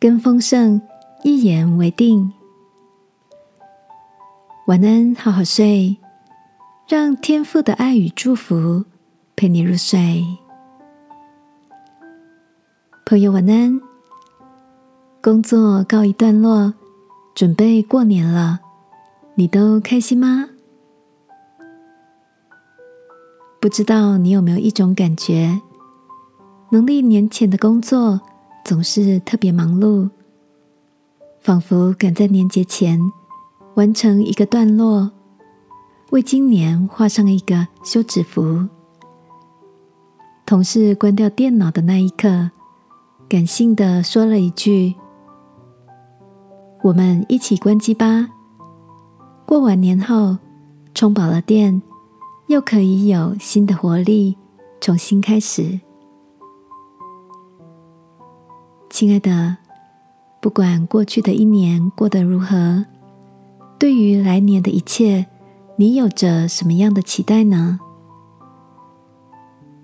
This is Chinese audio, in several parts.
跟丰盛一言为定。晚安，好好睡，让天父的爱与祝福陪你入睡。朋友，晚安。工作告一段落，准备过年了，你都开心吗？不知道你有没有一种感觉，农历年前的工作总是特别忙碌，仿佛赶在年节前完成一个段落，为今年画上一个休止符。同事关掉电脑的那一刻，感性的说了一句：“我们一起关机吧。”过完年后，充饱了电。又可以有新的活力，重新开始。亲爱的，不管过去的一年过得如何，对于来年的一切，你有着什么样的期待呢？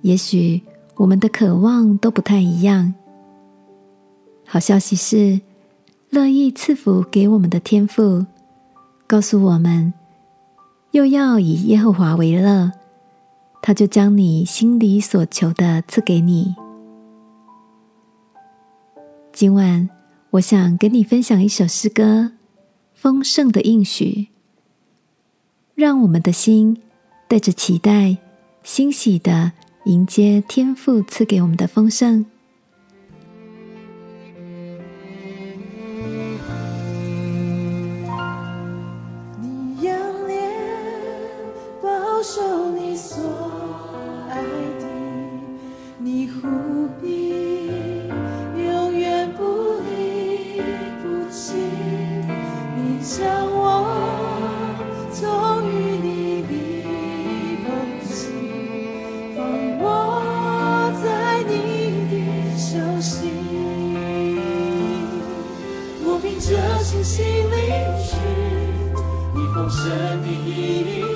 也许我们的渴望都不太一样。好消息是，乐意赐福给我们的天赋，告诉我们。又要以耶和华为乐，他就将你心里所求的赐给你。今晚，我想跟你分享一首诗歌《丰盛的应许》，让我们的心带着期待、欣喜的迎接天父赐给我们的丰盛。我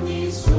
凭着